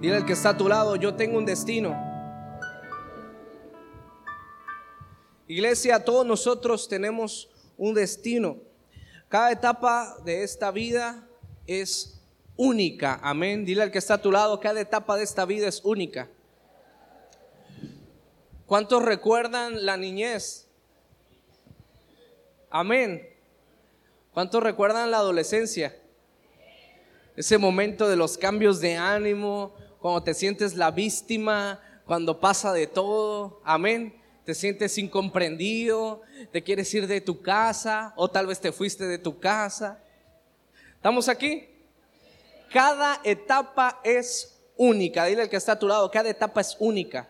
Dile al que está a tu lado, yo tengo un destino. Iglesia, todos nosotros tenemos un destino. Cada etapa de esta vida es única. Amén. Dile al que está a tu lado, cada etapa de esta vida es única. ¿Cuántos recuerdan la niñez? Amén. ¿Cuántos recuerdan la adolescencia? Ese momento de los cambios de ánimo, cuando te sientes la víctima, cuando pasa de todo. Amén. Te sientes incomprendido, te quieres ir de tu casa o tal vez te fuiste de tu casa. ¿Estamos aquí? Cada etapa es única. Dile al que está a tu lado, cada etapa es única.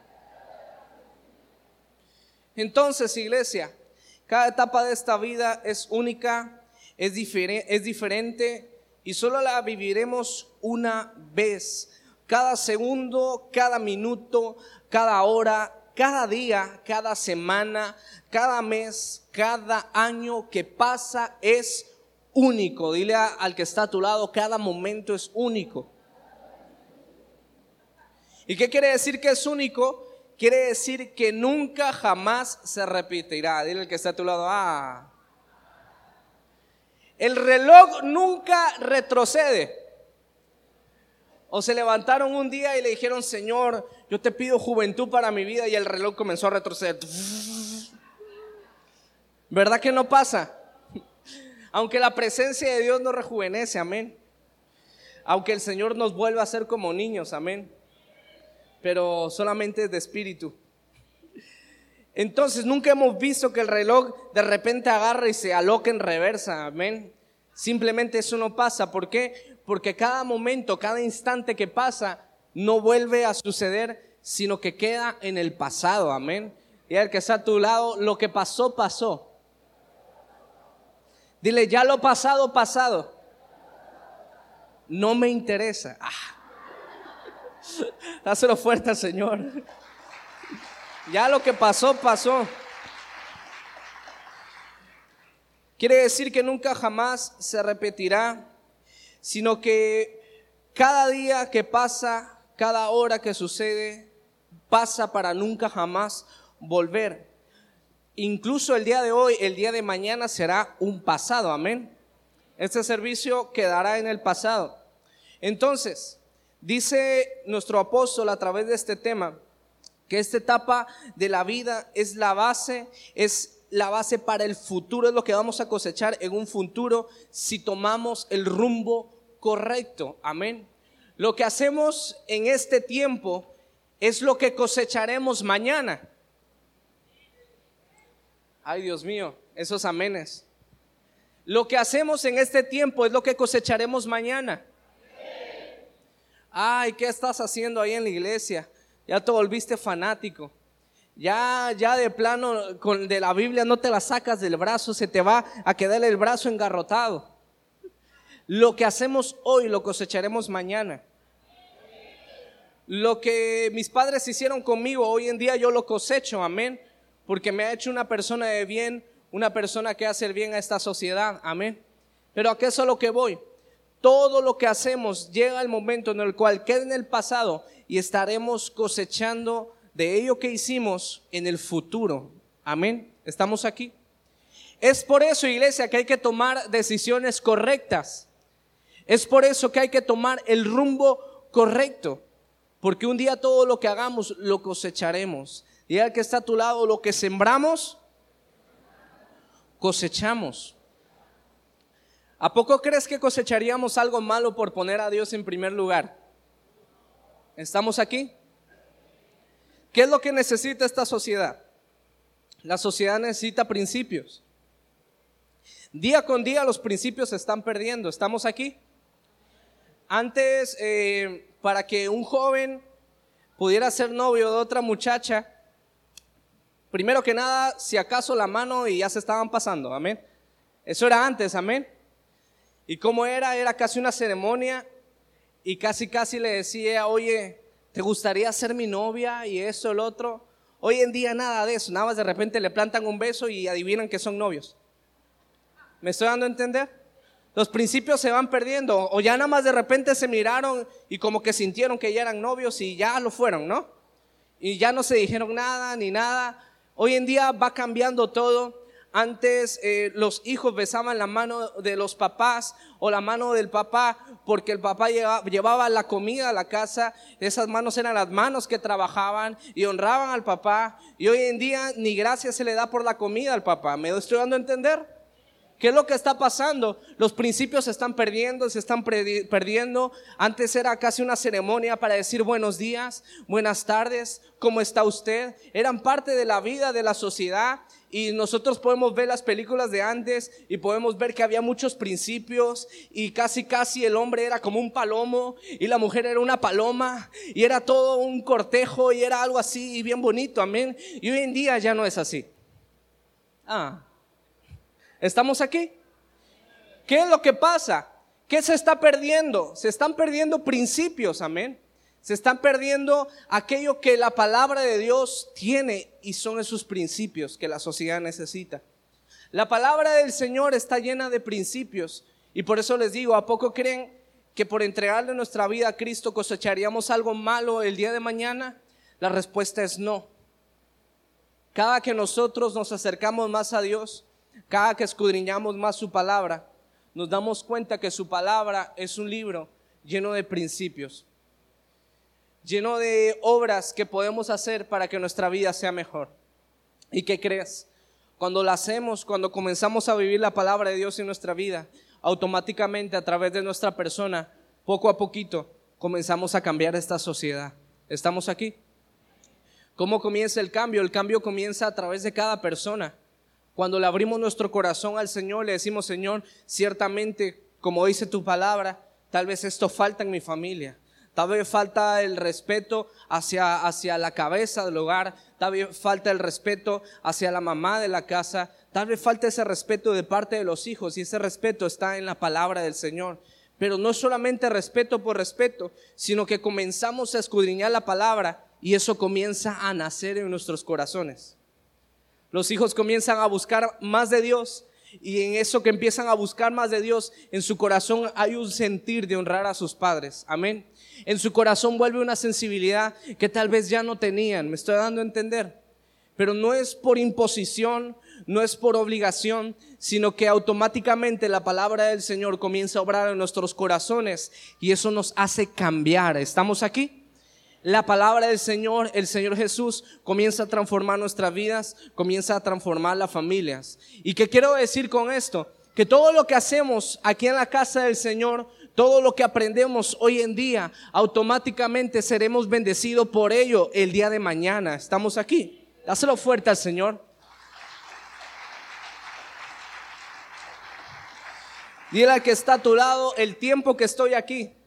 Entonces, iglesia, cada etapa de esta vida es única, es, es diferente y solo la viviremos una vez. Cada segundo, cada minuto, cada hora, cada día, cada semana, cada mes, cada año que pasa es único. Dile al que está a tu lado, cada momento es único. ¿Y qué quiere decir que es único? Quiere decir que nunca jamás se repetirá. Dile al que está a tu lado, ah. El reloj nunca retrocede. O se levantaron un día y le dijeron, Señor, yo te pido juventud para mi vida y el reloj comenzó a retroceder. ¿Verdad que no pasa? Aunque la presencia de Dios nos rejuvenece, amén. Aunque el Señor nos vuelva a ser como niños, amén. Pero solamente de espíritu. Entonces nunca hemos visto que el reloj de repente agarre y se aloque en reversa, amén. Simplemente eso no pasa. ¿Por qué? Porque cada momento, cada instante que pasa, no vuelve a suceder, sino que queda en el pasado, amén. Y el que está a tu lado, lo que pasó, pasó. Dile, ya lo pasado, pasado. No me interesa. Ah. Fuerte al Señor. Ya lo que pasó, pasó. Quiere decir que nunca jamás se repetirá, sino que cada día que pasa, cada hora que sucede, pasa para nunca jamás volver. Incluso el día de hoy, el día de mañana será un pasado, amén. Este servicio quedará en el pasado. Entonces, dice nuestro apóstol a través de este tema, que esta etapa de la vida es la base, es la base para el futuro, es lo que vamos a cosechar en un futuro si tomamos el rumbo correcto. Amén. Lo que hacemos en este tiempo es lo que cosecharemos mañana. Ay, Dios mío, esos amenes. Lo que hacemos en este tiempo es lo que cosecharemos mañana. Ay, ¿qué estás haciendo ahí en la iglesia? Ya te volviste fanático. Ya, ya de plano con, de la Biblia no te la sacas del brazo, se te va a quedar el brazo engarrotado. Lo que hacemos hoy lo cosecharemos mañana. Lo que mis padres hicieron conmigo hoy en día yo lo cosecho, amén porque me ha hecho una persona de bien, una persona que hace el bien a esta sociedad. Amén. Pero a qué es a lo que voy. Todo lo que hacemos llega el momento en el cual queda en el pasado y estaremos cosechando de ello que hicimos en el futuro. Amén. ¿Estamos aquí? Es por eso, iglesia, que hay que tomar decisiones correctas. Es por eso que hay que tomar el rumbo correcto. Porque un día todo lo que hagamos lo cosecharemos. Y al que está a tu lado, lo que sembramos, cosechamos. ¿A poco crees que cosecharíamos algo malo por poner a Dios en primer lugar? ¿Estamos aquí? ¿Qué es lo que necesita esta sociedad? La sociedad necesita principios. Día con día los principios se están perdiendo. ¿Estamos aquí? Antes, eh, para que un joven pudiera ser novio de otra muchacha, Primero que nada, si acaso la mano y ya se estaban pasando, amén. Eso era antes, amén. Y como era, era casi una ceremonia y casi casi le decía, oye, ¿te gustaría ser mi novia? Y eso, el otro. Hoy en día nada de eso, nada más de repente le plantan un beso y adivinan que son novios. ¿Me estoy dando a entender? Los principios se van perdiendo o ya nada más de repente se miraron y como que sintieron que ya eran novios y ya lo fueron, ¿no? Y ya no se dijeron nada ni nada. Hoy en día va cambiando todo. Antes eh, los hijos besaban la mano de los papás o la mano del papá porque el papá llevaba la comida a la casa. Esas manos eran las manos que trabajaban y honraban al papá. Y hoy en día ni gracias se le da por la comida al papá. ¿Me estoy dando a entender? ¿Qué es lo que está pasando? Los principios se están perdiendo, se están perdiendo. Antes era casi una ceremonia para decir buenos días, buenas tardes, ¿cómo está usted? Eran parte de la vida de la sociedad y nosotros podemos ver las películas de antes y podemos ver que había muchos principios y casi casi el hombre era como un palomo y la mujer era una paloma y era todo un cortejo y era algo así y bien bonito, amén. Y hoy en día ya no es así. Ah. ¿Estamos aquí? ¿Qué es lo que pasa? ¿Qué se está perdiendo? Se están perdiendo principios, amén. Se están perdiendo aquello que la palabra de Dios tiene y son esos principios que la sociedad necesita. La palabra del Señor está llena de principios y por eso les digo, ¿a poco creen que por entregarle nuestra vida a Cristo cosecharíamos algo malo el día de mañana? La respuesta es no. Cada que nosotros nos acercamos más a Dios, cada que escudriñamos más su palabra, nos damos cuenta que su palabra es un libro lleno de principios, lleno de obras que podemos hacer para que nuestra vida sea mejor. ¿Y qué crees? Cuando la hacemos, cuando comenzamos a vivir la palabra de Dios en nuestra vida, automáticamente a través de nuestra persona, poco a poquito, comenzamos a cambiar esta sociedad. ¿Estamos aquí? ¿Cómo comienza el cambio? El cambio comienza a través de cada persona. Cuando le abrimos nuestro corazón al Señor, le decimos, Señor, ciertamente, como dice tu palabra, tal vez esto falta en mi familia. Tal vez falta el respeto hacia, hacia la cabeza del hogar. Tal vez falta el respeto hacia la mamá de la casa. Tal vez falta ese respeto de parte de los hijos y ese respeto está en la palabra del Señor. Pero no solamente respeto por respeto, sino que comenzamos a escudriñar la palabra y eso comienza a nacer en nuestros corazones. Los hijos comienzan a buscar más de Dios y en eso que empiezan a buscar más de Dios, en su corazón hay un sentir de honrar a sus padres. Amén. En su corazón vuelve una sensibilidad que tal vez ya no tenían. Me estoy dando a entender. Pero no es por imposición, no es por obligación, sino que automáticamente la palabra del Señor comienza a obrar en nuestros corazones y eso nos hace cambiar. ¿Estamos aquí? La palabra del Señor, el Señor Jesús, comienza a transformar nuestras vidas, comienza a transformar las familias. ¿Y qué quiero decir con esto? Que todo lo que hacemos aquí en la casa del Señor, todo lo que aprendemos hoy en día, automáticamente seremos bendecidos por ello el día de mañana. ¿Estamos aquí? Dáselo fuerte al Señor. Dile al que está a tu lado, el tiempo que estoy aquí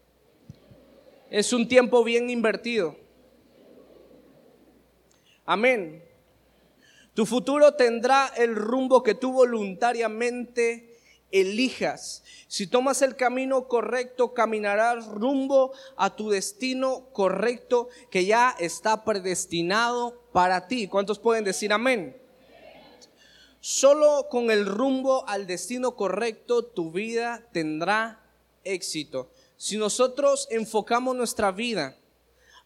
es un tiempo bien invertido. Amén. Tu futuro tendrá el rumbo que tú voluntariamente elijas. Si tomas el camino correcto, caminarás rumbo a tu destino correcto que ya está predestinado para ti. ¿Cuántos pueden decir amén? Solo con el rumbo al destino correcto tu vida tendrá éxito. Si nosotros enfocamos nuestra vida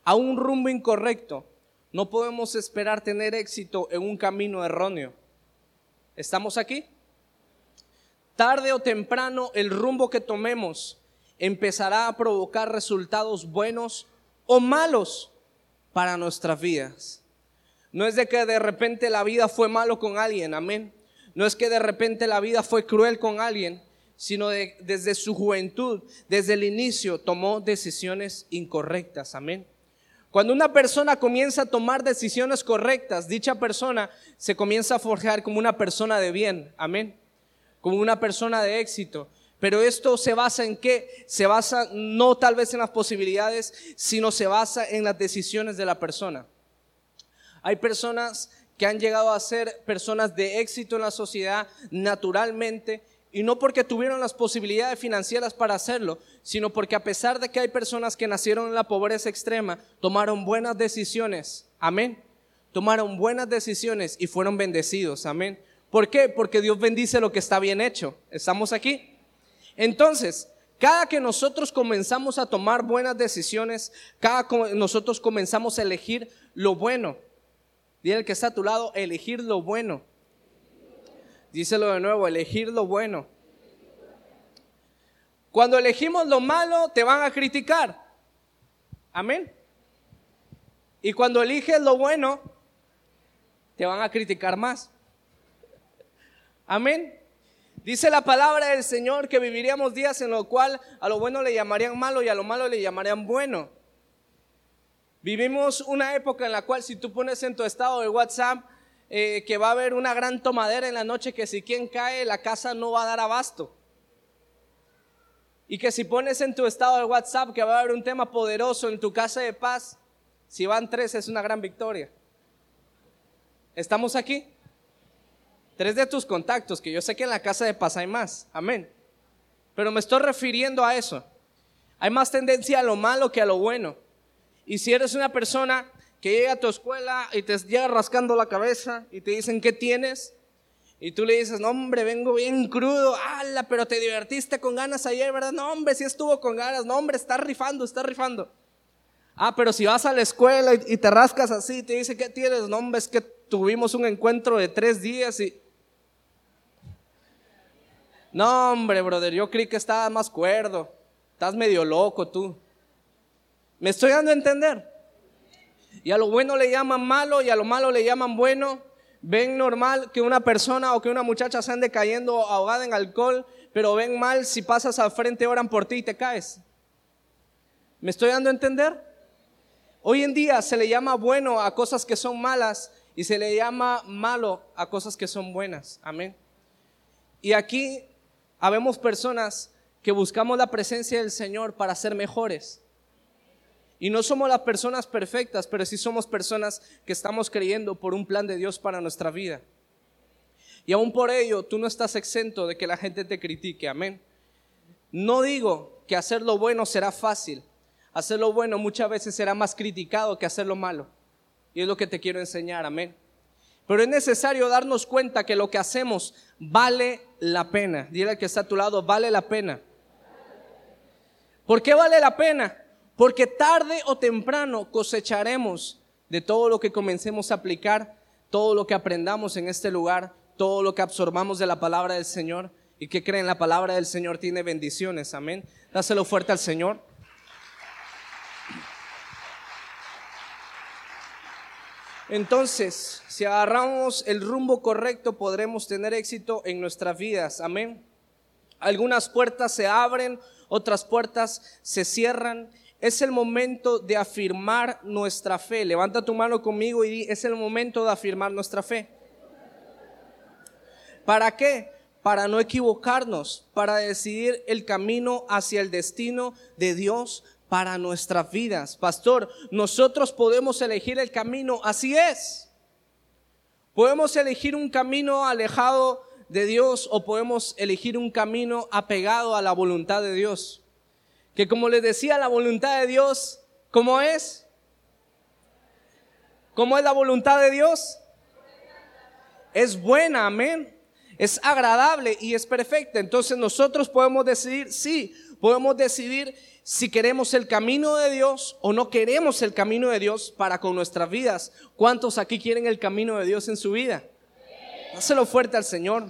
a un rumbo incorrecto, no podemos esperar tener éxito en un camino erróneo. ¿Estamos aquí? Tarde o temprano el rumbo que tomemos empezará a provocar resultados buenos o malos para nuestras vidas. No es de que de repente la vida fue malo con alguien, amén. No es que de repente la vida fue cruel con alguien, sino desde su juventud, desde el inicio, tomó decisiones incorrectas. Amén. Cuando una persona comienza a tomar decisiones correctas, dicha persona se comienza a forjar como una persona de bien. Amén. Como una persona de éxito. Pero esto se basa en qué? Se basa no tal vez en las posibilidades, sino se basa en las decisiones de la persona. Hay personas que han llegado a ser personas de éxito en la sociedad naturalmente y no porque tuvieron las posibilidades financieras para hacerlo, sino porque a pesar de que hay personas que nacieron en la pobreza extrema, tomaron buenas decisiones. Amén. Tomaron buenas decisiones y fueron bendecidos. Amén. ¿Por qué? Porque Dios bendice lo que está bien hecho. ¿Estamos aquí? Entonces, cada que nosotros comenzamos a tomar buenas decisiones, cada que nosotros comenzamos a elegir lo bueno, dile el que está a tu lado, elegir lo bueno. Díselo de nuevo, elegir lo bueno. Cuando elegimos lo malo, te van a criticar. Amén. Y cuando eliges lo bueno, te van a criticar más. Amén. Dice la palabra del Señor que viviríamos días en los cual a lo bueno le llamarían malo y a lo malo le llamarían bueno. Vivimos una época en la cual si tú pones en tu estado de WhatsApp eh, que va a haber una gran tomadera en la noche que si quien cae la casa no va a dar abasto. Y que si pones en tu estado de WhatsApp que va a haber un tema poderoso en tu casa de paz, si van tres es una gran victoria. ¿Estamos aquí? Tres de tus contactos, que yo sé que en la casa de paz hay más. Amén. Pero me estoy refiriendo a eso. Hay más tendencia a lo malo que a lo bueno. Y si eres una persona que llega a tu escuela y te llega rascando la cabeza y te dicen, ¿qué tienes? Y tú le dices, no hombre, vengo bien crudo, ala, pero te divertiste con ganas ayer, ¿verdad? No hombre, sí estuvo con ganas, no hombre, está rifando, está rifando. Ah, pero si vas a la escuela y, te rascas así, te dice, ¿qué tienes? No hombre, es que tuvimos un encuentro de tres días y no, hombre, brother, yo creí que estaba más cuerdo. Estás medio loco tú. ¿Me estoy dando a entender? Y a lo bueno le llaman malo y a lo malo le llaman bueno. Ven normal que una persona o que una muchacha se ande cayendo ahogada en alcohol, pero ven mal si pasas al frente, oran por ti y te caes. ¿Me estoy dando a entender? Hoy en día se le llama bueno a cosas que son malas y se le llama malo a cosas que son buenas. Amén. Y aquí Habemos personas que buscamos la presencia del Señor para ser mejores. Y no somos las personas perfectas, pero sí somos personas que estamos creyendo por un plan de Dios para nuestra vida. Y aún por ello, tú no estás exento de que la gente te critique. Amén. No digo que hacer lo bueno será fácil. Hacer lo bueno muchas veces será más criticado que hacer lo malo. Y es lo que te quiero enseñar. Amén. Pero es necesario darnos cuenta que lo que hacemos vale la pena. Dile al que está a tu lado, vale la pena. ¿Por qué vale la pena? Porque tarde o temprano cosecharemos de todo lo que comencemos a aplicar, todo lo que aprendamos en este lugar, todo lo que absorbamos de la palabra del Señor. ¿Y que creen? La palabra del Señor tiene bendiciones. Amén. Dáselo fuerte al Señor. Entonces, si agarramos el rumbo correcto, podremos tener éxito en nuestras vidas. Amén. Algunas puertas se abren, otras puertas se cierran. Es el momento de afirmar nuestra fe. Levanta tu mano conmigo y di, es el momento de afirmar nuestra fe. ¿Para qué? Para no equivocarnos, para decidir el camino hacia el destino de Dios para nuestras vidas. Pastor, nosotros podemos elegir el camino, así es. Podemos elegir un camino alejado de Dios o podemos elegir un camino apegado a la voluntad de Dios. Que como les decía, la voluntad de Dios, ¿cómo es? ¿Cómo es la voluntad de Dios? Es buena, amén. Es agradable y es perfecta. Entonces nosotros podemos decidir, sí, podemos decidir si queremos el camino de Dios o no queremos el camino de Dios para con nuestras vidas. ¿Cuántos aquí quieren el camino de Dios en su vida? Dáselo fuerte al Señor.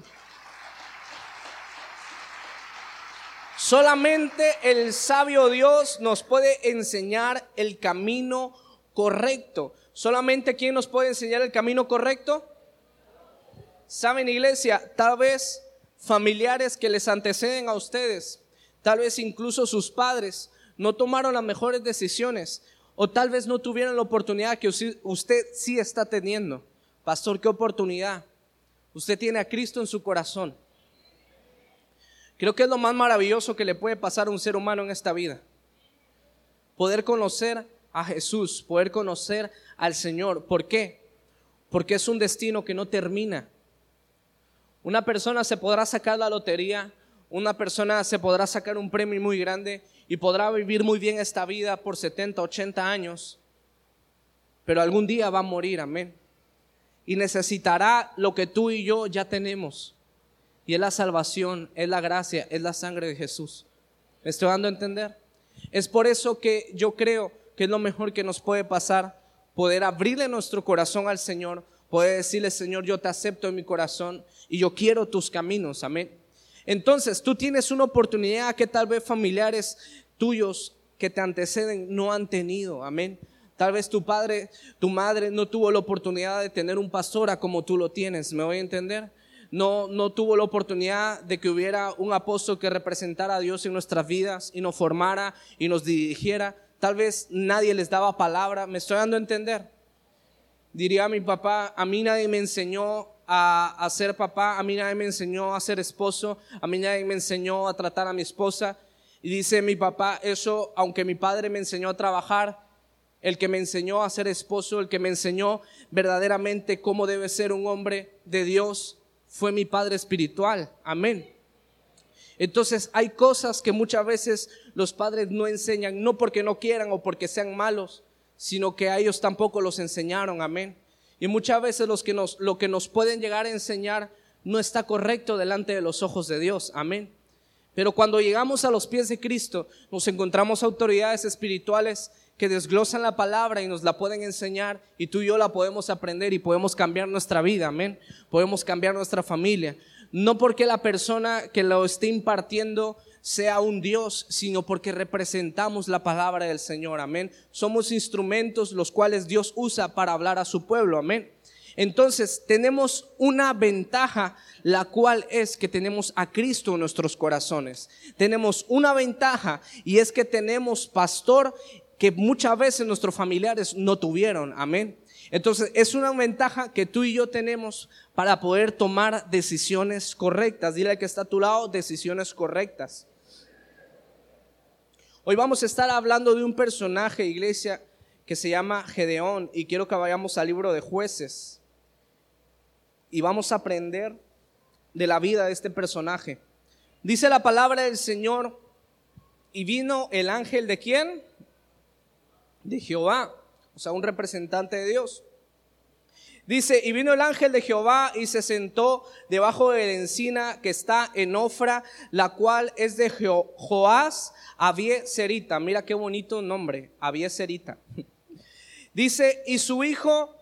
Solamente el sabio Dios nos puede enseñar el camino correcto. Solamente quién nos puede enseñar el camino correcto. Saben, iglesia, tal vez familiares que les anteceden a ustedes Tal vez incluso sus padres no tomaron las mejores decisiones o tal vez no tuvieron la oportunidad que usted sí está teniendo. Pastor, ¿qué oportunidad? Usted tiene a Cristo en su corazón. Creo que es lo más maravilloso que le puede pasar a un ser humano en esta vida. Poder conocer a Jesús, poder conocer al Señor. ¿Por qué? Porque es un destino que no termina. Una persona se podrá sacar la lotería, una persona se podrá sacar un premio muy grande y podrá vivir muy bien esta vida por 70, 80 años, pero algún día va a morir, amén. Y necesitará lo que tú y yo ya tenemos, Y es la salvación, es la gracia, es la sangre de Jesús. ¿Me estoy dando a entender? Es por eso que yo creo que es lo mejor que nos puede pasar, poder abrirle nuestro corazón al Señor, poder decirle, Señor, yo te acepto en mi corazón y yo quiero tus caminos. Amén. Entonces, tú tienes una oportunidad que tal vez familiares tuyos que te anteceden no han tenido. Amén. Tal vez tu padre, tu madre no tuvo la oportunidad de tener un pastora como tú lo tienes. ¿Me voy a entender? No, no tuvo la oportunidad de que hubiera un apóstol que representara a Dios en nuestras vidas y nos formara y nos dirigiera. Tal vez nadie les daba palabra. ¿Me estoy dando a entender? Diría mi papá, a mí nadie me enseñó a, a, ser papá, a mí nadie me enseñó a ser esposo, a mí nadie me enseñó a tratar a mi esposa. Y dice mi papá, eso, aunque mi padre me enseñó a trabajar, el que me enseñó a ser esposo, el que me enseñó verdaderamente cómo debe ser un hombre de Dios, fue mi padre espiritual. Amén. Entonces hay cosas que muchas veces los padres no enseñan, no porque no quieran o porque sean malos, sino que a ellos tampoco los enseñaron. Amén. Y muchas veces los que nos, lo que nos pueden llegar a enseñar no está correcto delante de los ojos de Dios. Amén. Pero cuando llegamos a los pies de Cristo, nos encontramos autoridades espirituales que desglosan la palabra y nos la pueden enseñar y tú y yo la podemos aprender y podemos cambiar nuestra vida, amén. Podemos cambiar nuestra familia. No porque la persona que lo esté impartiendo sea un Dios, sino porque representamos la palabra del Señor, amén. Somos instrumentos los cuales Dios usa para hablar a su pueblo, amén. Entonces tenemos una ventaja, la cual es que tenemos a Cristo en nuestros corazones. Tenemos una ventaja y es que tenemos pastor que muchas veces nuestros familiares no tuvieron. Amén. Entonces es una ventaja que tú y yo tenemos para poder tomar decisiones correctas. Dile que está a tu lado, decisiones correctas. Hoy vamos a estar hablando de un personaje, iglesia, que se llama Gedeón y quiero que vayamos al libro de jueces y vamos a aprender de la vida de este personaje. Dice la palabra del Señor y vino el ángel de quién? De Jehová, o sea, un representante de Dios. Dice, y vino el ángel de Jehová y se sentó debajo de la encina que está en Ofra, la cual es de Joás Serita. Mira qué bonito nombre, Serita. Dice, y su hijo,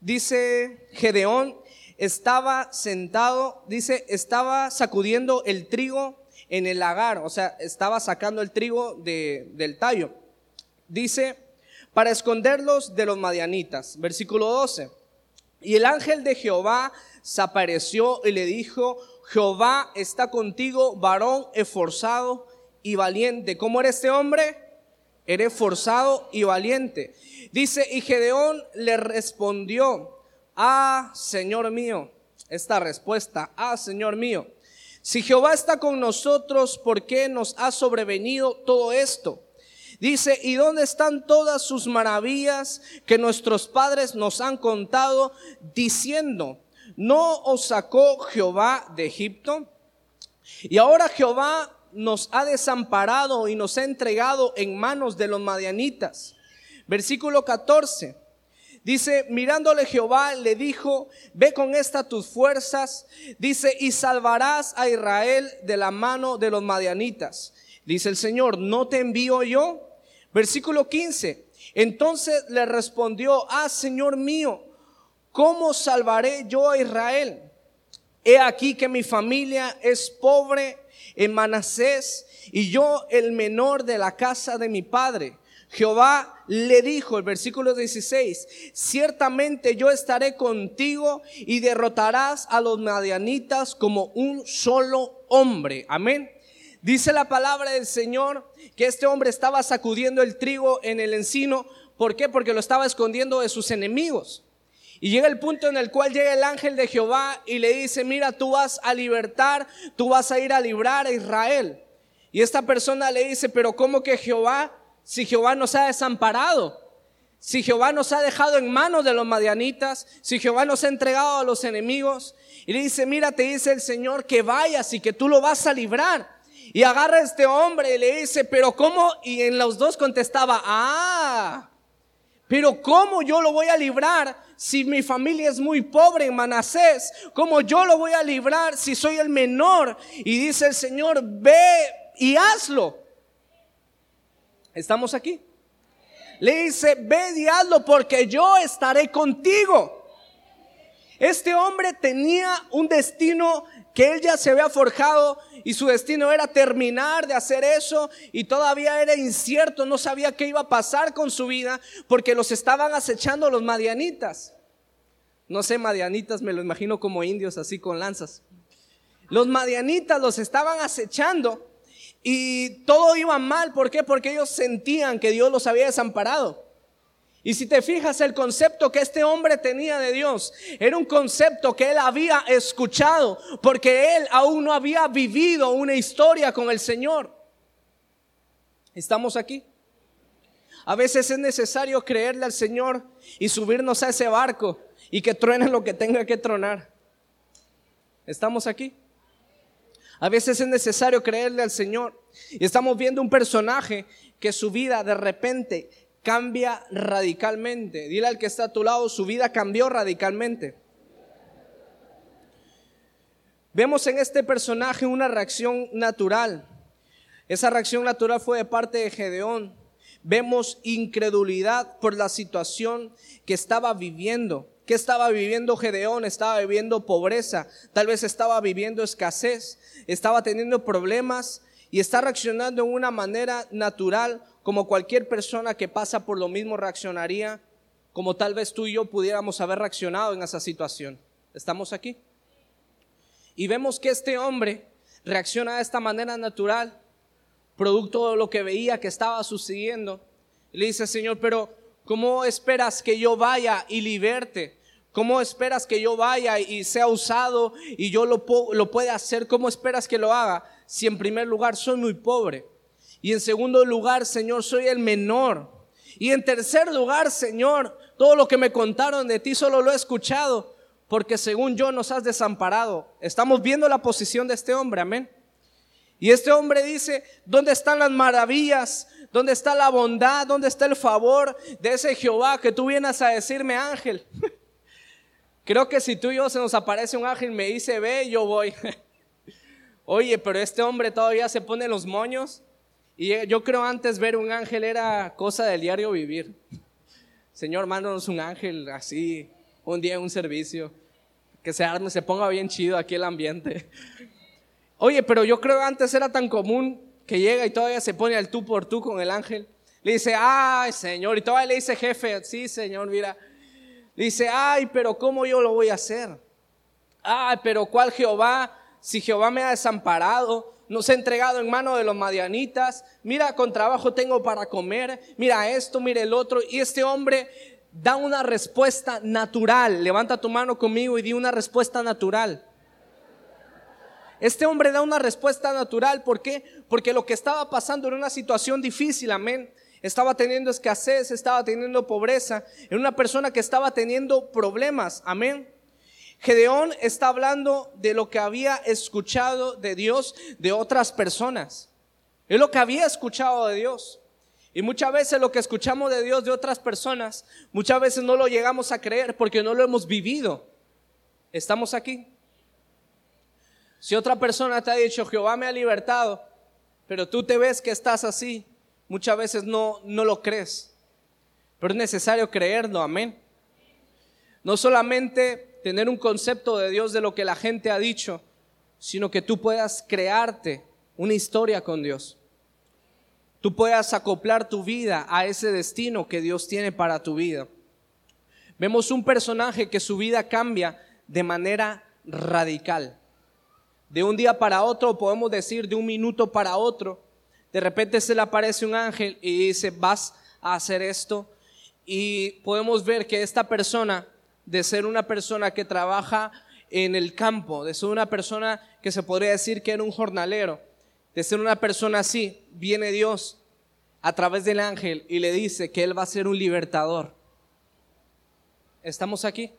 dice Gedeón, estaba sentado, dice, estaba sacudiendo el trigo en el lagar, o sea, estaba sacando el trigo de, del tallo. Dice, para esconderlos de los madianitas. Versículo 12. Y el ángel de Jehová se apareció y le dijo, Jehová está contigo, varón esforzado y valiente. ¿Cómo era este hombre? Eres forzado y valiente. Dice, y Gedeón le respondió, ah, Señor mío, esta respuesta, ah, Señor mío, si Jehová está con nosotros, ¿por qué nos ha sobrevenido todo esto? Dice, ¿y dónde están todas sus maravillas que nuestros padres nos han contado diciendo, ¿no os sacó Jehová de Egipto? Y ahora Jehová nos ha desamparado y nos ha entregado en manos de los madianitas. Versículo 14. Dice, mirándole Jehová, le dijo, ve con esta tus fuerzas. Dice, y salvarás a Israel de la mano de los madianitas. Dice el Señor, ¿no te envío yo? Versículo 15. Entonces le respondió, ah, Señor mío, ¿cómo salvaré yo a Israel? He aquí que mi familia es pobre en Manasés y yo el menor de la casa de mi padre. Jehová le dijo, el versículo 16, ciertamente yo estaré contigo y derrotarás a los madianitas como un solo hombre. Amén. Dice la palabra del Señor que este hombre estaba sacudiendo el trigo en el encino. ¿Por qué? Porque lo estaba escondiendo de sus enemigos. Y llega el punto en el cual llega el ángel de Jehová y le dice, mira, tú vas a libertar, tú vas a ir a librar a Israel. Y esta persona le dice, pero ¿cómo que Jehová, si Jehová nos ha desamparado? Si Jehová nos ha dejado en manos de los madianitas, si Jehová nos ha entregado a los enemigos, y le dice, mira, te dice el Señor que vayas y que tú lo vas a librar. Y agarra a este hombre y le dice, pero ¿cómo? Y en los dos contestaba, ah, Pero ¿cómo yo lo voy a librar si mi familia es muy pobre en Manasés? ¿Cómo yo lo voy a librar si soy el menor? Y dice el Señor, ve y hazlo. ¿Estamos aquí? Le dice, ve y hazlo porque yo estaré contigo. Este hombre tenía un destino que él ya se había forjado y su destino era terminar de hacer eso y todavía era incierto, no sabía qué iba a pasar con su vida porque los estaban acechando los madianitas. No sé, madianitas me lo imagino como indios así con lanzas. Los madianitas los estaban acechando y todo iba mal, ¿por qué? Porque ellos sentían que Dios los había desamparado. Y si te fijas, el concepto que este hombre tenía de Dios era un concepto que él había escuchado, porque él aún no había vivido una historia con el Señor. ¿Estamos aquí? A veces es necesario creerle al Señor y subirnos a ese barco y que truene lo que tenga que tronar. ¿Estamos aquí? A veces es necesario creerle al Señor. Y estamos viendo un personaje que su vida de repente cambia radicalmente. Dile al que está a tu lado, su vida cambió radicalmente. Vemos en este personaje una reacción natural. Esa reacción natural fue de parte de Gedeón. Vemos incredulidad por la situación que estaba viviendo. ¿Qué estaba viviendo Gedeón? Estaba viviendo pobreza, tal vez estaba viviendo escasez, estaba teniendo problemas y está reaccionando en una manera natural como cualquier persona que pasa por lo mismo reaccionaría, como tal vez tú y yo pudiéramos haber reaccionado en esa situación. ¿Estamos aquí? Y vemos que este hombre reacciona de esta manera natural, producto de lo que veía que estaba sucediendo. le dice, Señor, pero ¿cómo esperas que yo vaya y liberte? ¿Cómo esperas que yo vaya y sea usado y yo lo, lo pueda hacer? ¿Cómo esperas que lo haga si en primer lugar soy muy pobre? Y en segundo lugar, Señor, soy el menor. Y en tercer lugar, Señor, todo lo que me contaron de ti solo lo he escuchado, porque según yo nos has desamparado. Estamos viendo la posición de este hombre, amén. Y este hombre dice, ¿dónde están las maravillas? ¿Dónde está la bondad? ¿Dónde está el favor de ese Jehová que tú vienes a decirme, ángel? Creo que si tú y yo se nos aparece un ángel y me dice, ve, yo voy. Oye, pero este hombre todavía se pone los moños. Y yo creo antes ver un ángel era cosa del diario vivir. Señor, mándanos un ángel así, un día en un servicio, que se arme, se ponga bien chido aquí el ambiente. Oye, pero yo creo antes era tan común que llega y todavía se pone al tú por tú con el ángel. Le dice, ay, Señor, y todavía le dice, jefe, sí, Señor, mira. Le dice, ay, pero ¿cómo yo lo voy a hacer? Ay, pero ¿cuál Jehová? Si Jehová me ha desamparado, nos ha entregado en mano de los madianitas, mira, con trabajo tengo para comer, mira esto, mira el otro, y este hombre da una respuesta natural, levanta tu mano conmigo y di una respuesta natural. Este hombre da una respuesta natural, ¿por qué? Porque lo que estaba pasando era una situación difícil, amén. Estaba teniendo escasez, estaba teniendo pobreza, era una persona que estaba teniendo problemas, amén. Gedeón está hablando de lo que había escuchado de Dios de otras personas. Es lo que había escuchado de Dios. Y muchas veces lo que escuchamos de Dios de otras personas, muchas veces no lo llegamos a creer porque no lo hemos vivido. ¿Estamos aquí? Si otra persona te ha dicho, Jehová me ha libertado, pero tú te ves que estás así, muchas veces no, no lo crees. Pero es necesario creerlo, amén. No solamente tener un concepto de Dios de lo que la gente ha dicho, sino que tú puedas crearte una historia con Dios. Tú puedas acoplar tu vida a ese destino que Dios tiene para tu vida. Vemos un personaje que su vida cambia de manera radical. De un día para otro, podemos decir de un minuto para otro, de repente se le aparece un ángel y dice, vas a hacer esto. Y podemos ver que esta persona de ser una persona que trabaja en el campo, de ser una persona que se podría decir que era un jornalero, de ser una persona así, viene Dios a través del ángel y le dice que Él va a ser un libertador. ¿Estamos aquí?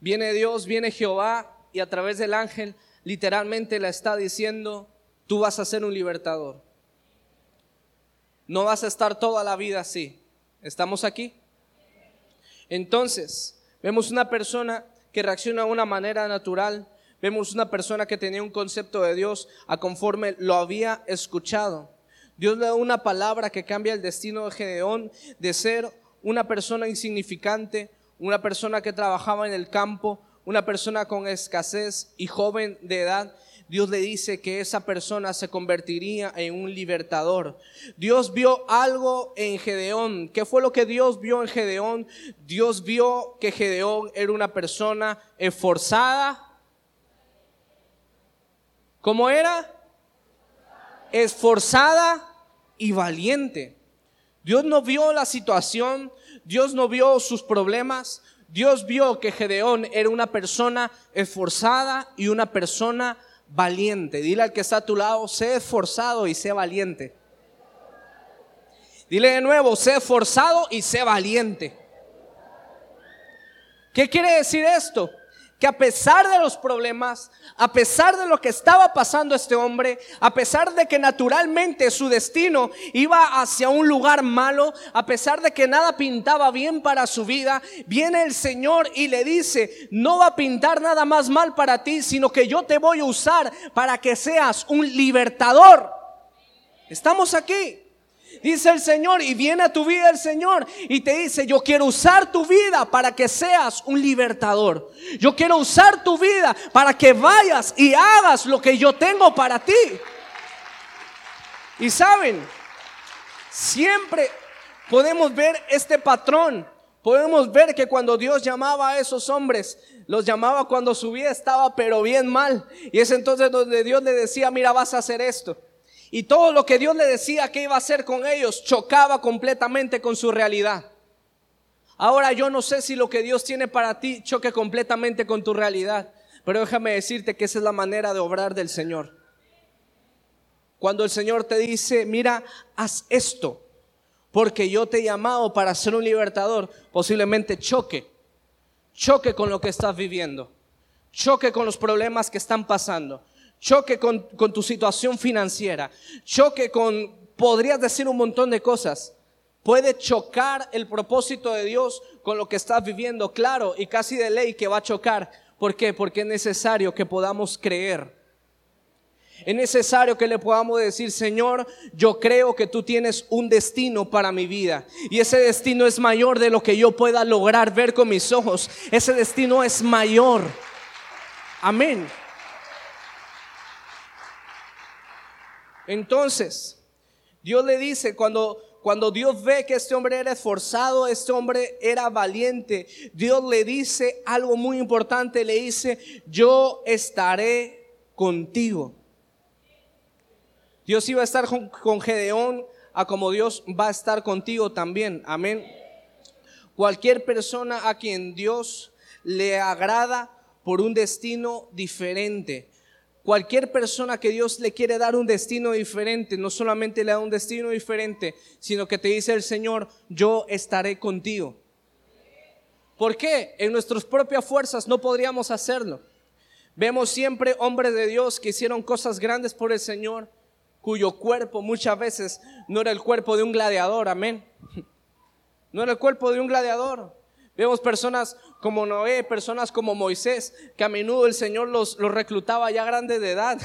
Viene Dios, viene Jehová y a través del ángel literalmente le está diciendo, tú vas a ser un libertador. No vas a estar toda la vida así. ¿Estamos aquí? Entonces, vemos una persona que reacciona de una manera natural, vemos una persona que tenía un concepto de Dios a conforme lo había escuchado. Dios le da una palabra que cambia el destino de Gedeón de ser una persona insignificante, una persona que trabajaba en el campo, una persona con escasez y joven de edad, Dios le dice que esa persona se convertiría en un libertador. Dios vio algo en Gedeón. ¿Qué fue lo que Dios vio en Gedeón? Dios vio que Gedeón era una persona esforzada. ¿Cómo era? Esforzada y valiente. Dios no vio la situación, Dios no vio sus problemas, Dios vio que Gedeón era una persona esforzada y una persona valiente. Dile al que está a tu lado, sé esforzado y sé valiente. Dile de nuevo, sé esforzado y sé valiente. ¿Qué quiere decir esto? Que a pesar de los problemas, a pesar de lo que estaba pasando este hombre, a pesar de que naturalmente su destino iba hacia un lugar malo, a pesar de que nada pintaba bien para su vida, viene el Señor y le dice, no va a pintar nada más mal para ti, sino que yo te voy a usar para que seas un libertador. Estamos aquí. Dice el Señor y viene a tu vida el Señor y te dice, yo quiero usar tu vida para que seas un libertador. Yo quiero usar tu vida para que vayas y hagas lo que yo tengo para ti. Y saben, siempre podemos ver este patrón. Podemos ver que cuando Dios llamaba a esos hombres, los llamaba cuando su vida estaba pero bien mal. Y es entonces donde Dios le decía, mira, vas a hacer esto. Y todo lo que Dios le decía que iba a hacer con ellos chocaba completamente con su realidad. Ahora yo no sé si lo que Dios tiene para ti choque completamente con tu realidad, pero déjame decirte que esa es la manera de obrar del Señor. Cuando el Señor te dice, mira, haz esto, porque yo te he llamado para ser un libertador, posiblemente choque, choque con lo que estás viviendo, choque con los problemas que están pasando, choque con, tu situación financiera, choque con, podrías decir un montón de cosas. Puede chocar el propósito de Dios con lo que estás viviendo, claro, y casi de ley que va a chocar. ¿Por qué? Porque es necesario que podamos creer. Es necesario que le podamos decir, Señor, yo creo que tú tienes un destino para mi vida. Y ese destino es mayor de lo que yo pueda lograr ver con mis ojos. Ese destino es mayor. Amén. Entonces, Dios le dice, cuando, cuando Dios ve que este hombre era esforzado, este hombre era valiente, Dios le dice algo muy importante, le dice, yo estaré contigo. Dios iba a estar con, con Gedeón, a como Dios va a estar contigo también. Amén. Cualquier persona a quien Dios le agrada por un destino diferente. Cualquier persona que Dios le quiere dar un destino diferente, no solamente le da un destino diferente, sino que te dice el Señor, yo estaré contigo. ¿Por qué? En nuestras propias fuerzas no podríamos hacerlo. Vemos siempre hombres de Dios que hicieron cosas grandes por el Señor, cuyo cuerpo muchas veces no era el cuerpo de un gladiador, amén. No era el cuerpo de un gladiador. Vemos personas como Noé, personas como Moisés, que a menudo el Señor los, reclutaba ya grandes de edad,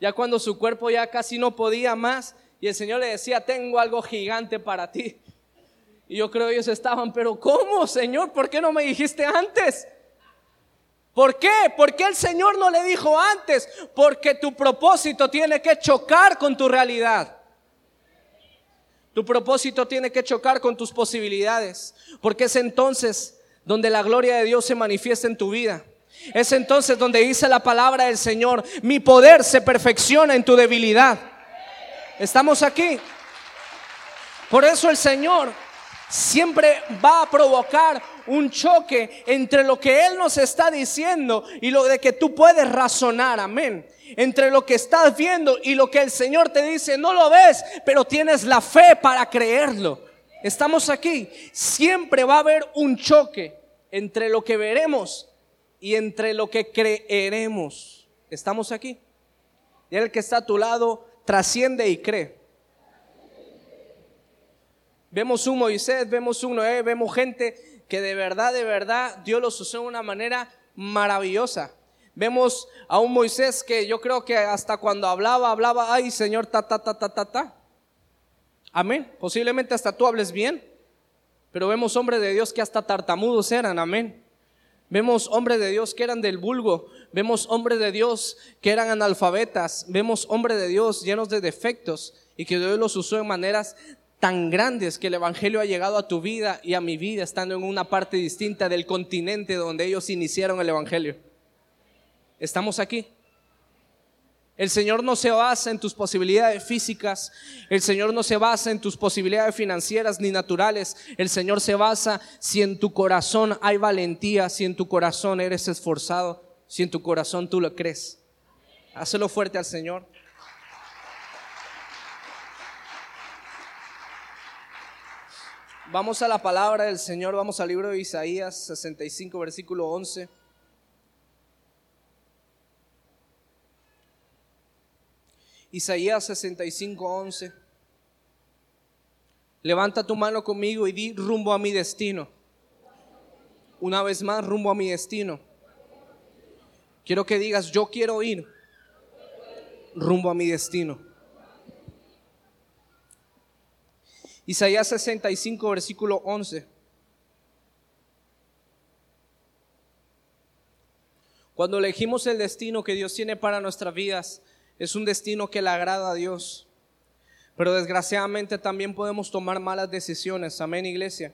ya cuando su cuerpo ya casi no podía más, y el Señor le decía, tengo algo gigante para ti. Y yo creo ellos estaban, pero ¿cómo, Señor? ¿Por qué no me dijiste antes? ¿Por qué? ¿Por qué el Señor no le dijo antes? Porque tu propósito tiene que chocar con tu realidad. Tu propósito tiene que chocar con tus posibilidades, porque es entonces donde la gloria de Dios se manifiesta en tu vida. Es entonces donde dice la palabra del Señor, mi poder se perfecciona en tu debilidad. Estamos aquí. Por eso el Señor siempre va a provocar un choque entre lo que Él nos está diciendo y lo de que tú puedes razonar. Amén entre lo que estás viendo y lo que el Señor te dice. No lo ves, pero tienes la fe para creerlo. Estamos aquí. Siempre va a haber un choque entre lo que veremos y entre lo que creeremos. Estamos aquí. Y el que está a tu lado trasciende y cree. Vemos un Moisés, vemos un Noé, vemos gente que de verdad, de verdad, Dios los usó de una manera maravillosa. Vemos a un Moisés que yo creo que hasta cuando hablaba, hablaba, ay Señor, ta, ta, ta, ta, ta, ta. Amén. Posiblemente hasta tú hables bien, pero vemos hombres de Dios que hasta tartamudos eran, amén. Vemos hombres de Dios que eran del vulgo, vemos hombres de Dios que eran analfabetas, vemos hombres de Dios llenos de defectos y que Dios los usó en maneras tan grandes que el Evangelio ha llegado a tu vida y a mi vida estando en una parte distinta del continente donde ellos iniciaron el Evangelio. Estamos aquí. El Señor no se basa en tus posibilidades físicas, el Señor no se basa en tus posibilidades financieras ni naturales, el Señor se basa si en tu corazón hay valentía, si en tu corazón eres esforzado, si en tu corazón tú lo crees. Hácelo fuerte al Señor. Vamos a la palabra del Señor, vamos al libro de Isaías 65, versículo 11. Isaías 65, 11. Levanta tu mano conmigo y di rumbo a mi destino. Una vez más, rumbo a mi destino. Quiero que digas, yo quiero ir rumbo a mi destino. Isaías 65, versículo 11. Cuando elegimos el destino que Dios tiene para nuestras vidas, es un destino que le agrada a Dios. Pero desgraciadamente también podemos tomar malas decisiones. Amén, iglesia.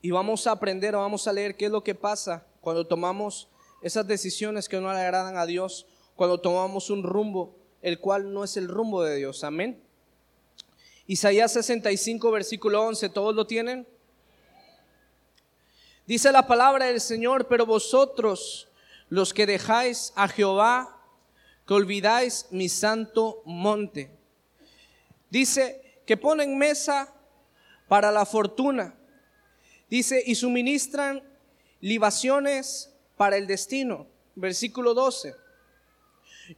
Y vamos a aprender, vamos a leer qué es lo que pasa cuando tomamos esas decisiones que no le agradan a Dios, cuando tomamos un rumbo, el cual no es el rumbo de Dios. Amén. Isaías 65, versículo 11, ¿todos lo tienen? Dice la palabra del Señor, pero vosotros, los que dejáis a Jehová, que olvidáis mi santo monte. Dice que ponen mesa para la fortuna. Dice, y suministran libaciones para el destino. Versículo 12.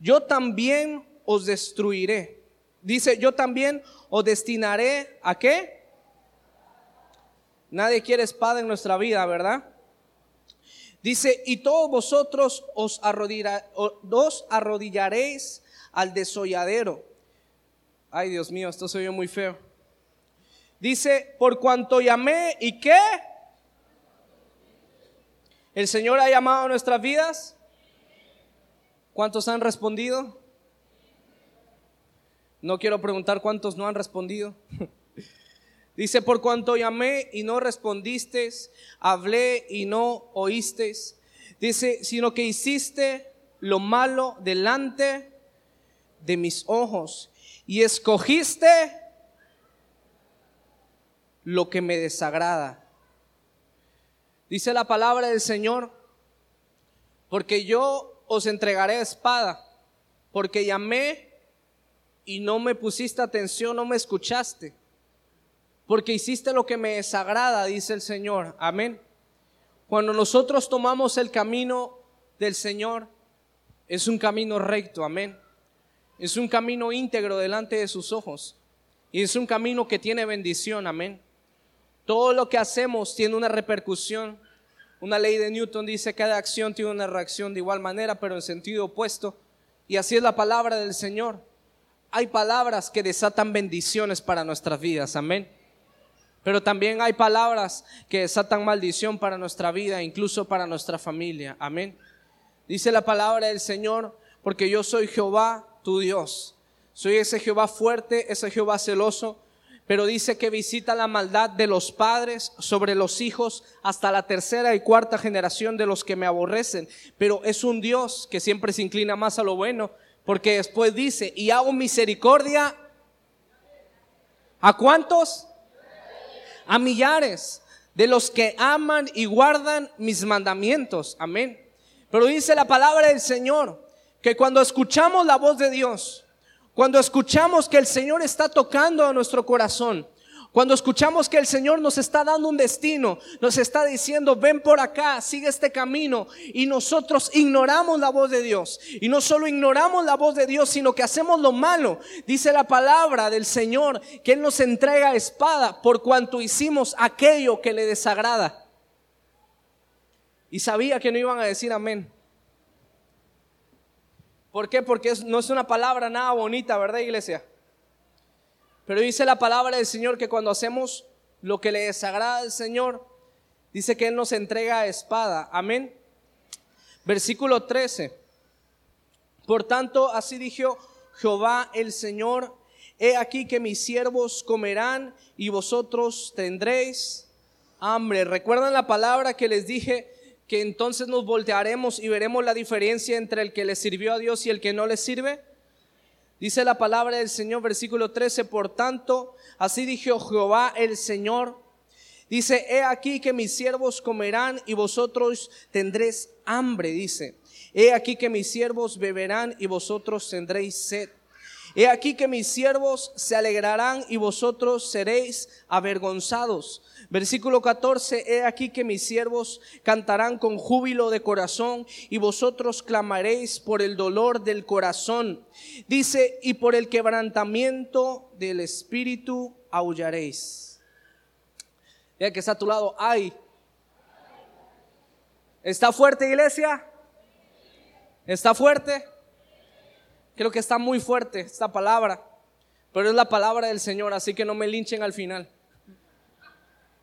Yo también os destruiré. Dice, yo también os destinaré a qué? Nadie quiere espada en nuestra vida, ¿verdad? Dice, y todos vosotros os, arrodillaréis al desolladero. Ay, Dios mío, esto se oye muy feo. Dice, por cuanto llamé y qué? ¿El Señor ha llamado a nuestras vidas? ¿Cuántos han respondido? No quiero preguntar cuántos no han respondido. Dice, por cuanto llamé y no respondisteis, hablé y no oísteis. Dice, sino que hiciste lo malo delante de mis ojos y escogiste lo que me desagrada. Dice la palabra del Señor, porque yo os entregaré espada, porque llamé y no me pusiste atención, no me escuchaste porque hiciste lo que me desagrada, dice el Señor. Amén. Cuando nosotros tomamos el camino del Señor, es un camino recto, amén. Es un camino íntegro delante de sus ojos. Y es un camino que tiene bendición, amén. Todo lo que hacemos tiene una repercusión. Una ley de Newton dice que cada acción tiene una reacción de igual manera, pero en sentido opuesto. Y así es la palabra del Señor. Hay palabras que desatan bendiciones para nuestras vidas, amén. Pero también hay palabras que desatan maldición para nuestra vida, incluso para nuestra familia. Amén. Dice la palabra del Señor, porque yo soy Jehová, tu Dios. Soy ese Jehová fuerte, ese Jehová celoso, pero dice que visita la maldad de los padres sobre los hijos hasta la tercera y cuarta generación de los que me aborrecen. Pero es un Dios que siempre se inclina más a lo bueno, porque después dice, y hago misericordia. ¿A cuántos? A millares de los que aman y guardan mis mandamientos. Amén. Pero dice la palabra del Señor que cuando escuchamos la voz de Dios, cuando escuchamos que el Señor está tocando a nuestro corazón, Cuando escuchamos que el Señor nos está dando un destino, nos está diciendo, ven por acá, sigue este camino, y nosotros ignoramos la voz de Dios. Y no solo ignoramos la voz de Dios, sino que hacemos lo malo. Dice la palabra del Señor que Él nos entrega espada por cuanto hicimos aquello que le desagrada. Y sabía que no iban a decir amén. ¿Por qué? Porque no es una palabra nada bonita, ¿verdad, iglesia? Pero dice la palabra del Señor que cuando hacemos lo que le desagrada al Señor, dice que Él nos entrega espada. Amén. Versículo 13. Por tanto, así dijo Jehová el Señor, he aquí que mis siervos comerán y vosotros tendréis hambre. ¿Recuerdan la palabra que les dije? Que entonces nos voltearemos y veremos la diferencia entre el que le sirvió a Dios y el que no le sirve. Dice la palabra del Señor, versículo 13, por tanto, así dijo Jehová el Señor. Dice, he aquí que mis siervos comerán y vosotros tendréis hambre, dice. He aquí que mis siervos beberán y vosotros tendréis sed. He aquí que mis siervos se alegrarán y vosotros seréis avergonzados. Versículo 14, he aquí que mis siervos cantarán con júbilo de corazón y vosotros clamaréis por el dolor del corazón. Dice, y por el quebrantamiento del espíritu aullaréis. Vea que está a tu lado, ay. ¿Está fuerte iglesia? ¿Está fuerte? Creo que está muy fuerte esta palabra, pero es la palabra del Señor, así que no me linchen al final.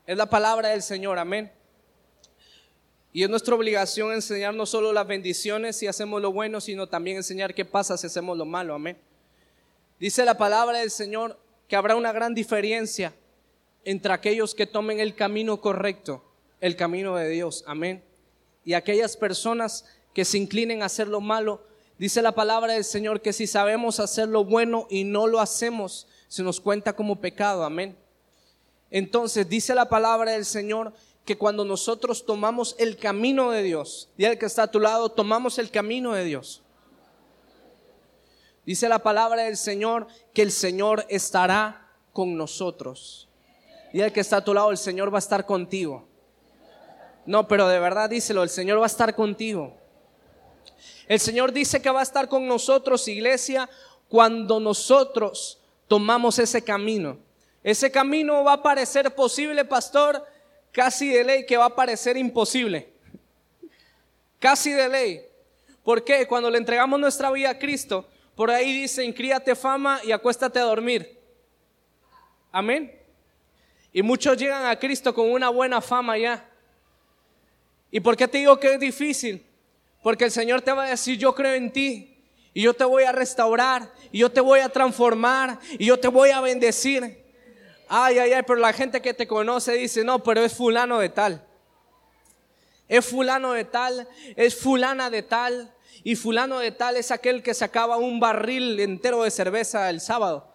Es la palabra del Señor, amén. Y es nuestra obligación enseñar no solo las bendiciones si hacemos lo bueno, sino también enseñar qué pasa si hacemos lo malo, amén. Dice la palabra del Señor que habrá una gran diferencia entre aquellos que tomen el camino correcto, el camino de Dios, amén. Y aquellas personas que se inclinen a hacer lo malo, dice la palabra del Señor que si sabemos hacer lo bueno y no lo hacemos, se nos cuenta como pecado, amén. Entonces dice la palabra del Señor que cuando nosotros tomamos el camino de Dios, y el que está a tu lado, tomamos el camino de Dios. Dice la palabra del Señor que el Señor estará con nosotros. Y el que está a tu lado, el Señor va a estar contigo. No, pero de verdad díselo, el Señor va a estar contigo. El Señor dice que va a estar con nosotros, iglesia, cuando nosotros tomamos ese camino. Ese camino va a parecer posible, pastor, casi de ley que va a parecer imposible. Casi de ley. ¿Por qué? Cuando le entregamos nuestra vida a Cristo, por ahí dicen, críate fama y acuéstate a dormir. Amén. Y muchos llegan a Cristo con una buena fama ya. ¿Y por qué te digo que es difícil? Porque el Señor te va a decir, yo creo en ti. Y yo te voy a restaurar. Y yo te voy a transformar. Y yo te voy a bendecir. Ay, ay, ay, pero la gente que te conoce dice, no, pero es fulano de tal. Es fulano de tal, es fulana de tal. Y fulano de tal es aquel que sacaba un barril entero de cerveza el sábado.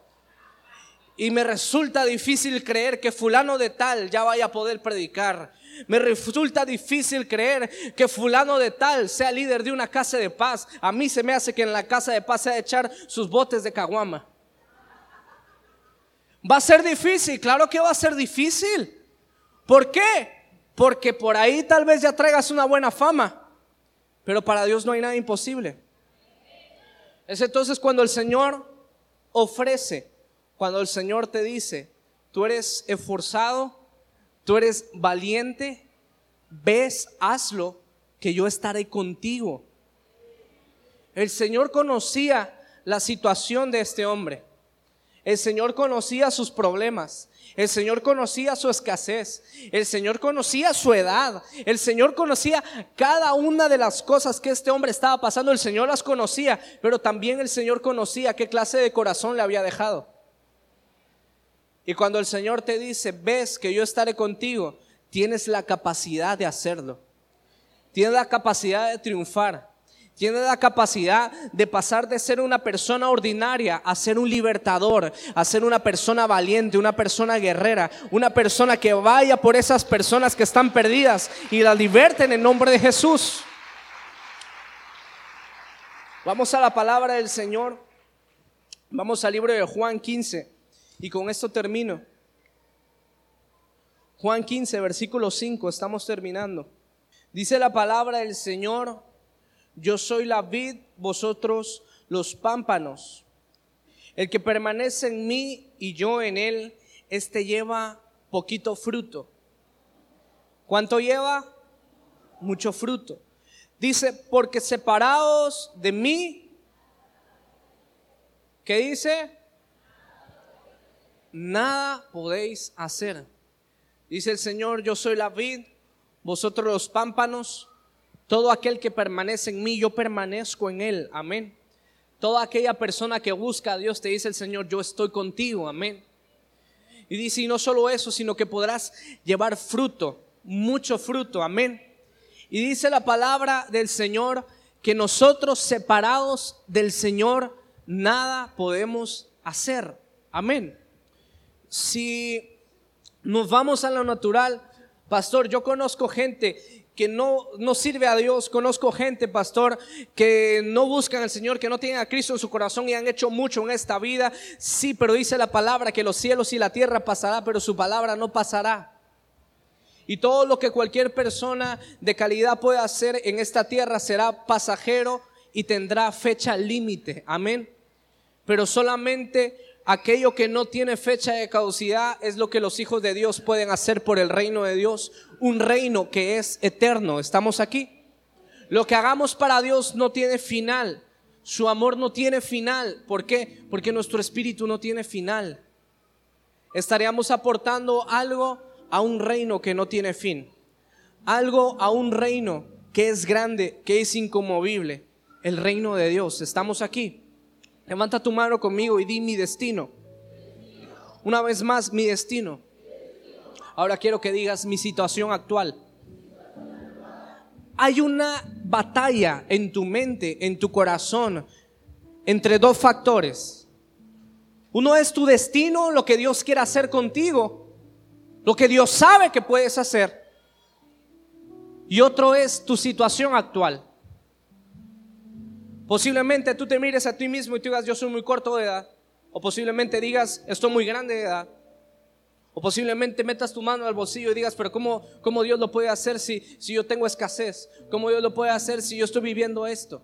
Y me resulta difícil creer que fulano de tal ya vaya a poder predicar. Me resulta difícil creer que fulano de tal sea líder de una casa de paz. A mí se me hace que en la casa de paz se ha de echar sus botes de caguama. Va a ser difícil, claro que va a ser difícil. ¿Por qué? Porque por ahí tal vez ya traigas una buena fama, pero para Dios no hay nada imposible. Es entonces cuando el Señor ofrece, cuando el Señor te dice, tú eres esforzado, tú eres valiente, ves, hazlo, que yo estaré contigo. El Señor conocía la situación de este hombre. El Señor conocía sus problemas. El Señor conocía su escasez. El Señor conocía su edad. El Señor conocía cada una de las cosas que este hombre estaba pasando. El Señor las conocía, pero también el Señor conocía qué clase de corazón le había dejado. Y cuando el Señor te dice, ves que yo estaré contigo, tienes la capacidad de hacerlo. Tienes la capacidad de triunfar. Tiene la capacidad de pasar de ser una persona ordinaria a ser un libertador, a ser una persona valiente, una persona guerrera, una persona que vaya por esas personas que están perdidas y las liberten en nombre de Jesús. Vamos a la palabra del Señor. Vamos al libro de Juan 15 y con esto termino. Juan 15, versículo 5, estamos terminando. Dice la palabra del Señor, yo soy la vid, vosotros los pámpanos. El que permanece en mí y yo en él, este lleva poquito fruto. ¿Cuánto lleva? Mucho fruto. Dice, porque separados de mí, ¿qué dice? Nada podéis hacer. Dice el Señor, yo soy la vid, vosotros los pámpanos, todo aquel que permanece en mí, yo permanezco en él. Amén. Toda aquella persona que busca a Dios, te dice el Señor, yo estoy contigo. Amén. Y dice, y no solo eso, sino que podrás llevar fruto, mucho fruto. Amén. Y dice la palabra del Señor que nosotros separados del Señor nada podemos hacer. Amén. Si nos vamos a lo natural, pastor, yo conozco gente que no, no sirve a Dios. Conozco gente, pastor, que no buscan al Señor, que no tienen a Cristo en su corazón y han hecho mucho en esta vida. Sí, pero dice la palabra que los cielos y la tierra pasará, pero su palabra no pasará. Y todo lo que cualquier persona de calidad pueda hacer en esta tierra será pasajero y tendrá fecha límite. Amén. Pero solamente aquello que no tiene fecha de caducidad es lo que los hijos de Dios pueden hacer por el reino de Dios, un reino que es eterno. ¿Estamos aquí? Lo que hagamos para Dios no tiene final. Su amor no tiene final. ¿Por qué? Porque nuestro espíritu no tiene final. Estaríamos aportando algo a un reino que no tiene fin. Algo a un reino que es grande, que es incomovible. El reino de Dios. ¿Estamos aquí? Levanta tu mano conmigo y di mi destino. Una vez más, mi destino. Ahora quiero que digas mi situación actual. Hay una batalla en tu mente, en tu corazón, entre dos factores. Uno es tu destino, lo que Dios quiere hacer contigo, lo que Dios sabe que puedes hacer. Y otro es tu situación actual. Posiblemente tú te mires a ti mismo y tú digas, yo soy muy corto de edad. O posiblemente digas, estoy muy grande de edad. O posiblemente metas tu mano al bolsillo y digas, pero ¿cómo, cómo Dios lo puede hacer si, si yo tengo escasez? ¿Cómo Dios lo puede hacer si yo estoy viviendo esto?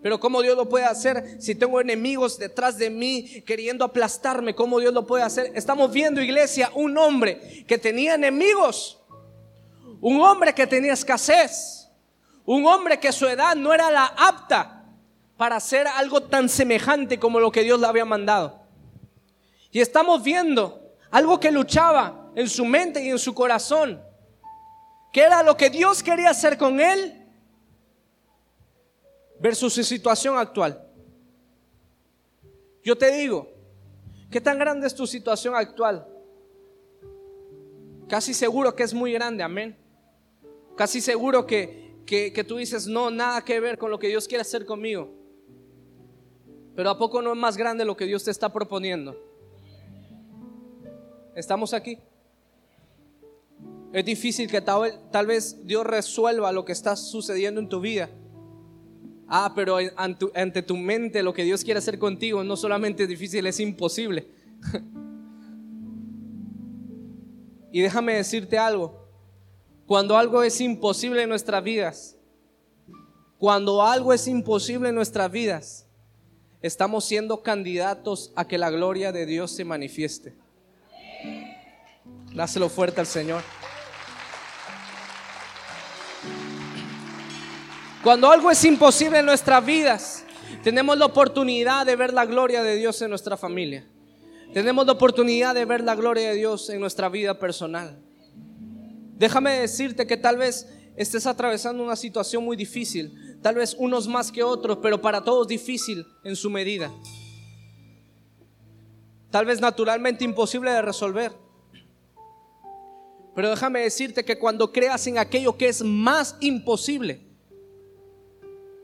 Pero ¿cómo Dios lo puede hacer si tengo enemigos detrás de mí queriendo aplastarme? ¿Cómo Dios lo puede hacer? Estamos viendo, iglesia, un hombre que tenía enemigos. Un hombre que tenía escasez. Un hombre que su edad no era la apta para hacer algo tan semejante como lo que Dios le había mandado. Y estamos viendo algo que luchaba en su mente y en su corazón, que era lo que Dios quería hacer con él versus su situación actual. Yo te digo, ¿qué tan grande es tu situación actual? Casi seguro que es muy grande, amén. Casi seguro que, que, que tú dices, no, nada que ver con lo que Dios quiere hacer conmigo. Pero ¿a poco no es más grande lo que Dios te está proponiendo? ¿Estamos aquí? Es difícil que tal, vez Dios resuelva lo que está sucediendo en tu vida. Ah, pero ante, tu mente lo que Dios quiere hacer contigo no solamente es difícil, es imposible. y déjame decirte algo. Cuando algo es imposible en nuestras vidas, cuando algo es imposible en nuestras vidas, estamos siendo candidatos a que la gloria de Dios se manifieste. Dáselo fuerte al Señor. Cuando algo es imposible en nuestras vidas, tenemos la oportunidad de ver la gloria de Dios en nuestra familia. Tenemos la oportunidad de ver la gloria de Dios en nuestra vida personal. Déjame decirte que tal vez estés atravesando una situación muy difícil, tal vez unos más que otros, pero para todos difícil en su medida. Tal vez naturalmente imposible de resolver. Pero déjame decirte que cuando creas en aquello que es más imposible,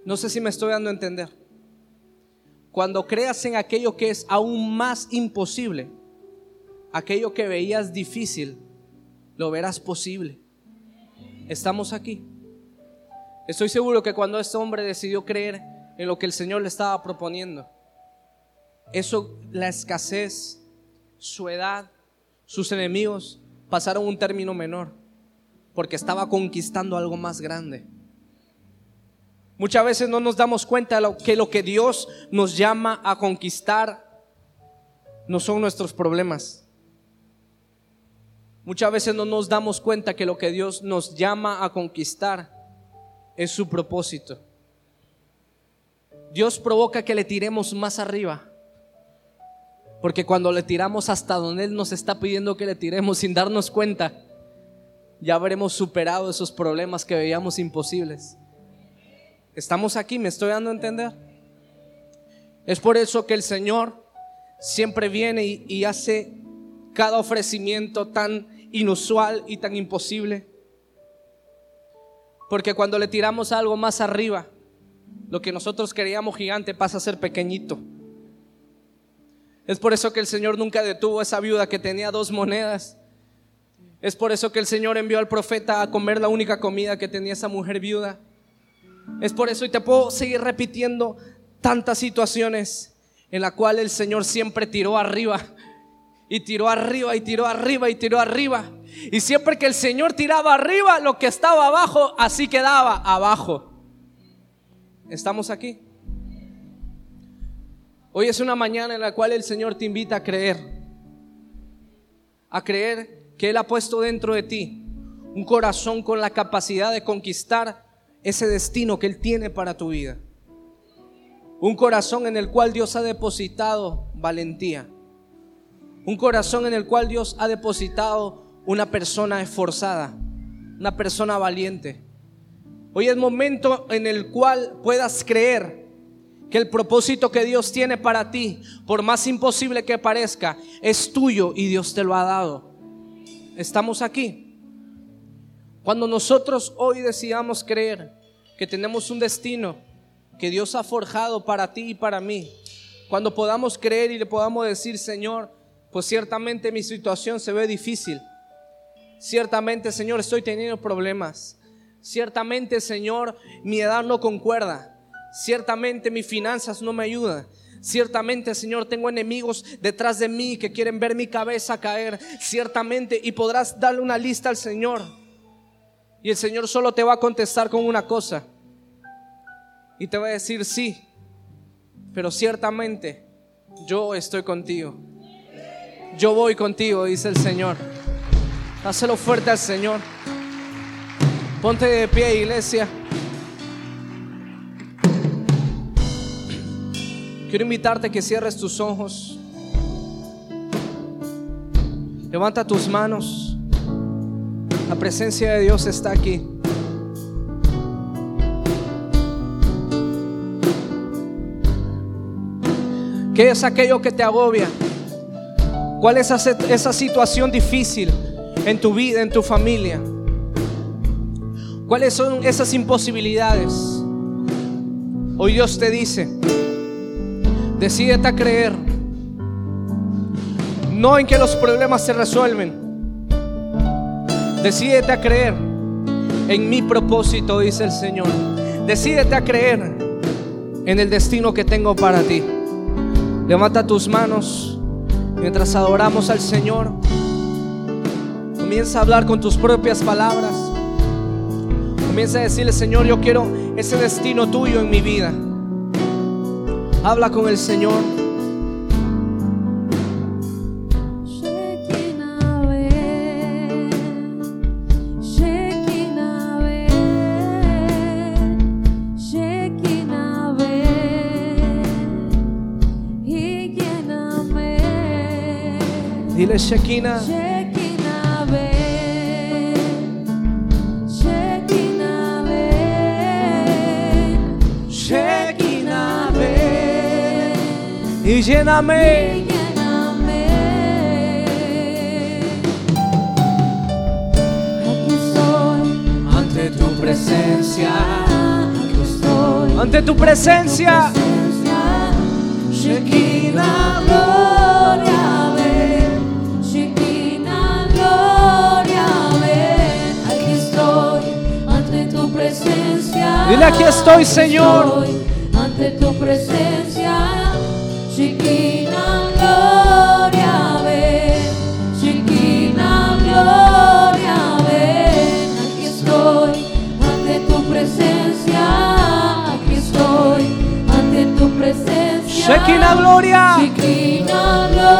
no sé si me estoy dando a entender, cuando creas en aquello que es aún más imposible, aquello que veías difícil, lo verás posible estamos aquí. Estoy seguro que cuando este hombre decidió creer en lo que el Señor le estaba proponiendo, eso, la escasez, su edad, sus enemigos, pasaron un término menor, porque estaba conquistando algo más grande. Muchas veces no nos damos cuenta de que lo que Dios nos llama a conquistar no son nuestros problemas. Muchas veces no nos damos cuenta que lo que Dios nos llama a conquistar es su propósito. Dios provoca que le tiremos más arriba. Porque cuando le tiramos hasta donde Él nos está pidiendo que le tiremos sin darnos cuenta, ya habremos superado esos problemas que veíamos imposibles. Estamos aquí, me estoy dando a entender. Es por eso que el Señor siempre viene y, hace cada ofrecimiento tan inusual y tan imposible. Porque cuando le tiramos algo más arriba, lo que nosotros queríamos gigante pasa a ser pequeñito. Es por eso que el Señor nunca detuvo a esa viuda que tenía dos monedas. Es por eso que el Señor envió al profeta a comer la única comida que tenía esa mujer viuda. Es por eso y te puedo seguir repitiendo tantas situaciones en la cual el Señor siempre tiró arriba y tiró arriba y tiró arriba y tiró arriba. Y siempre que el Señor tiraba arriba, lo que estaba abajo así quedaba abajo. ¿Estamos aquí? Hoy es una mañana en la cual el Señor te invita a creer. A creer que Él ha puesto dentro de ti un corazón con la capacidad de conquistar ese destino que Él tiene para tu vida. Un corazón en el cual Dios ha depositado valentía. Un corazón en el cual Dios ha depositado una persona esforzada, una persona valiente. Hoy es momento en el cual puedas creer que el propósito que Dios tiene para ti, por más imposible que parezca, es tuyo y Dios te lo ha dado. Estamos aquí. Cuando nosotros hoy decidamos creer que tenemos un destino que Dios ha forjado para ti y para mí, cuando podamos creer y le podamos decir, Señor, pues ciertamente mi situación se ve difícil. Ciertamente, Señor, estoy teniendo problemas. Ciertamente, Señor, mi edad no concuerda. Ciertamente mis finanzas no me ayudan. Ciertamente, Señor, tengo enemigos detrás de mí que quieren ver mi cabeza caer. Ciertamente, y podrás darle una lista al Señor y el Señor solo te va a contestar con una cosa. Y te va a decir sí, pero ciertamente yo estoy contigo. Yo voy contigo, dice el Señor. Dáselo fuerte al Señor. Ponte de pie, iglesia. Quiero invitarte a que cierres tus ojos. Levanta tus manos. La presencia de Dios está aquí. ¿Qué es aquello que te agobia? ¿Cuál es esa situación difícil en tu vida, en tu familia? ¿Cuáles son esas imposibilidades? Hoy Dios te dice, decídete a creer, no en que los problemas se resuelven, Decídete a creer en mi propósito, dice el Señor. Decídete a creer en el destino que tengo para ti. Levanta tus manos mientras adoramos al Señor. Comienza a hablar con tus propias palabras. Comienza a decirle, Señor, yo quiero ese destino tuyo en mi vida. Habla con el Señor. Dile Shekinah. Y lléname. lléname. Aquí estoy ante tu presencia, aquí estoy ante tu presencia. Shekinah gloria ven, Shekinah gloria ven. Aquí estoy ante tu presencia. Dile, aquí estoy, Señor. Estoy ante tu presencia. Chiquina Gloria ve, chicina gloria ve, aquí estoy, ante tu presencia, aquí estoy, ante tu presencia. Shakina gloria, chicina gloria.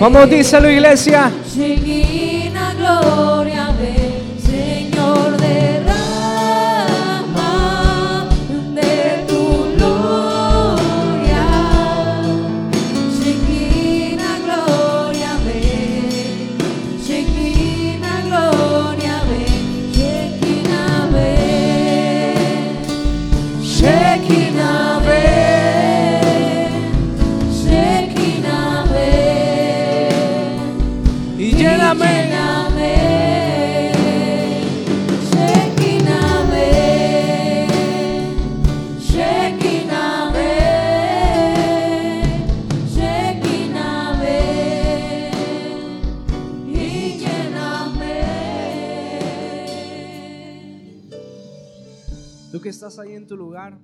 Vamos, díselo iglesia. Lugar,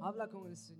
habla con el Señor.